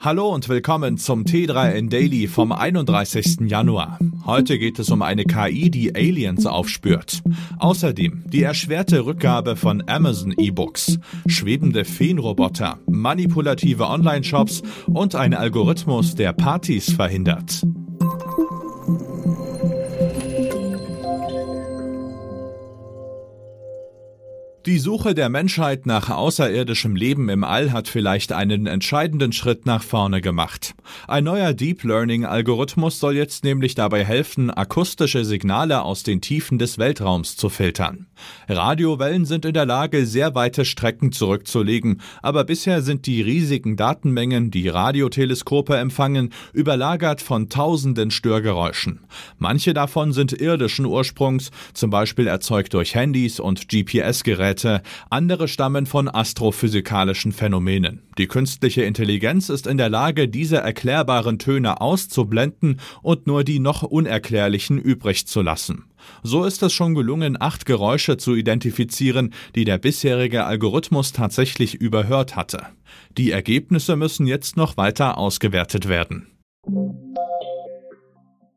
Hallo und willkommen zum T3N Daily vom 31. Januar. Heute geht es um eine KI, die Aliens aufspürt. Außerdem die erschwerte Rückgabe von Amazon E-Books, schwebende Feenroboter, manipulative Online-Shops und ein Algorithmus, der Partys verhindert. Die Suche der Menschheit nach außerirdischem Leben im All hat vielleicht einen entscheidenden Schritt nach vorne gemacht. Ein neuer Deep Learning-Algorithmus soll jetzt nämlich dabei helfen, akustische Signale aus den Tiefen des Weltraums zu filtern. Radiowellen sind in der Lage, sehr weite Strecken zurückzulegen, aber bisher sind die riesigen Datenmengen, die Radioteleskope empfangen, überlagert von tausenden Störgeräuschen. Manche davon sind irdischen Ursprungs, zum Beispiel erzeugt durch Handys und GPS-Geräte Werte, andere stammen von astrophysikalischen Phänomenen. Die künstliche Intelligenz ist in der Lage, diese erklärbaren Töne auszublenden und nur die noch unerklärlichen übrig zu lassen. So ist es schon gelungen, acht Geräusche zu identifizieren, die der bisherige Algorithmus tatsächlich überhört hatte. Die Ergebnisse müssen jetzt noch weiter ausgewertet werden.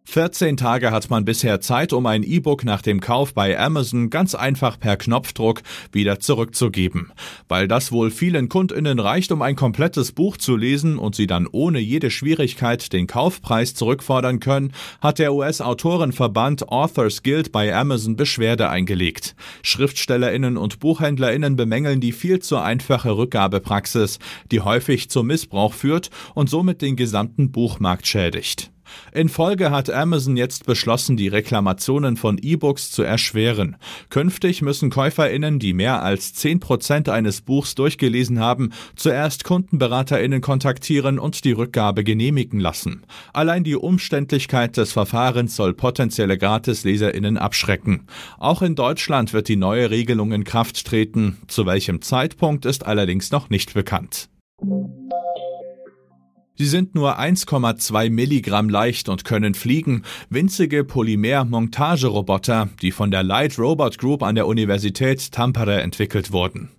14 Tage hat man bisher Zeit, um ein E-Book nach dem Kauf bei Amazon ganz einfach per Knopfdruck wieder zurückzugeben. Weil das wohl vielen Kundinnen reicht, um ein komplettes Buch zu lesen und sie dann ohne jede Schwierigkeit den Kaufpreis zurückfordern können, hat der US-Autorenverband Authors Guild bei Amazon Beschwerde eingelegt. Schriftstellerinnen und Buchhändlerinnen bemängeln die viel zu einfache Rückgabepraxis, die häufig zum Missbrauch führt und somit den gesamten Buchmarkt schädigt. In Folge hat Amazon jetzt beschlossen, die Reklamationen von E-Books zu erschweren. Künftig müssen KäuferInnen, die mehr als 10% eines Buchs durchgelesen haben, zuerst KundenberaterInnen kontaktieren und die Rückgabe genehmigen lassen. Allein die Umständlichkeit des Verfahrens soll potenzielle GratisleserInnen abschrecken. Auch in Deutschland wird die neue Regelung in Kraft treten. Zu welchem Zeitpunkt ist allerdings noch nicht bekannt. Sie sind nur 1,2 Milligramm leicht und können fliegen. Winzige Polymer-Montageroboter, die von der Light Robot Group an der Universität Tampere entwickelt wurden.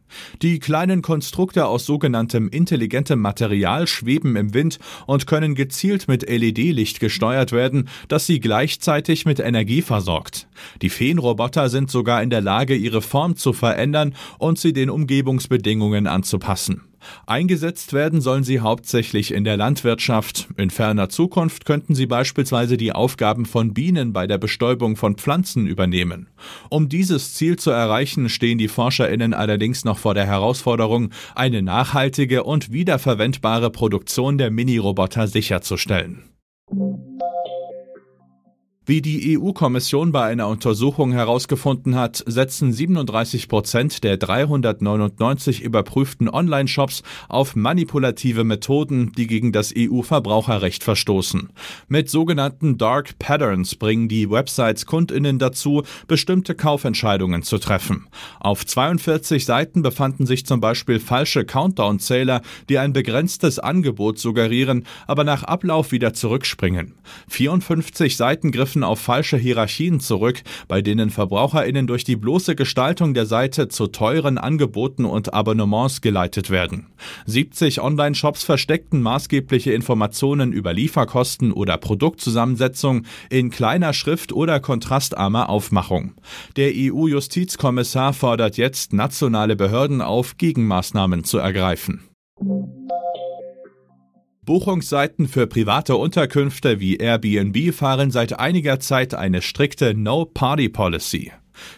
Die kleinen Konstrukte aus sogenanntem intelligentem Material schweben im Wind und können gezielt mit LED-Licht gesteuert werden, das sie gleichzeitig mit Energie versorgt. Die Feenroboter sind sogar in der Lage, ihre Form zu verändern und sie den Umgebungsbedingungen anzupassen. Eingesetzt werden sollen sie hauptsächlich in der Landwirtschaft. In ferner Zukunft könnten sie beispielsweise die Aufgaben von Bienen bei der Bestäubung von Pflanzen übernehmen. Um dieses Ziel zu erreichen, stehen die Forscherinnen allerdings noch vor der Herausforderung, eine nachhaltige und wiederverwendbare Produktion der Mini-Roboter sicherzustellen. Wie die EU-Kommission bei einer Untersuchung herausgefunden hat, setzen 37 Prozent der 399 überprüften Online-Shops auf manipulative Methoden, die gegen das EU-Verbraucherrecht verstoßen. Mit sogenannten Dark Patterns bringen die Websites Kundinnen dazu, bestimmte Kaufentscheidungen zu treffen. Auf 42 Seiten befanden sich zum Beispiel falsche Countdown-Zähler, die ein begrenztes Angebot suggerieren, aber nach Ablauf wieder zurückspringen. 54 Seiten griffen griffen auf falsche Hierarchien zurück, bei denen VerbraucherInnen durch die bloße Gestaltung der Seite zu teuren Angeboten und Abonnements geleitet werden. 70 Online-Shops versteckten maßgebliche Informationen über Lieferkosten oder Produktzusammensetzung in kleiner Schrift oder kontrastarmer Aufmachung. Der EU-Justizkommissar fordert jetzt nationale Behörden auf, Gegenmaßnahmen zu ergreifen. Buchungsseiten für private Unterkünfte wie Airbnb fahren seit einiger Zeit eine strikte No-Party-Policy.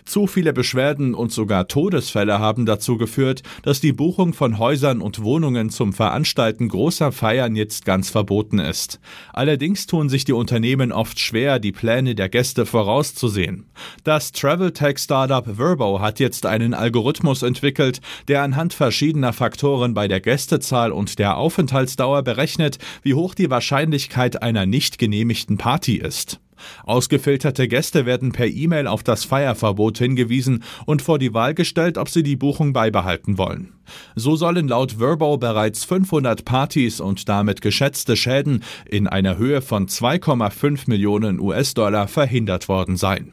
Zu viele Beschwerden und sogar Todesfälle haben dazu geführt, dass die Buchung von Häusern und Wohnungen zum Veranstalten großer Feiern jetzt ganz verboten ist. Allerdings tun sich die Unternehmen oft schwer, die Pläne der Gäste vorauszusehen. Das Travel-Tech-Startup Verbo hat jetzt einen Algorithmus entwickelt, der anhand verschiedener Faktoren bei der Gästezahl und der Aufenthaltsdauer berechnet, wie hoch die Wahrscheinlichkeit einer nicht genehmigten Party ist. Ausgefilterte Gäste werden per E-Mail auf das Feierverbot hingewiesen und vor die Wahl gestellt, ob sie die Buchung beibehalten wollen. So sollen laut Verbo bereits 500 Partys und damit geschätzte Schäden in einer Höhe von 2,5 Millionen US-Dollar verhindert worden sein.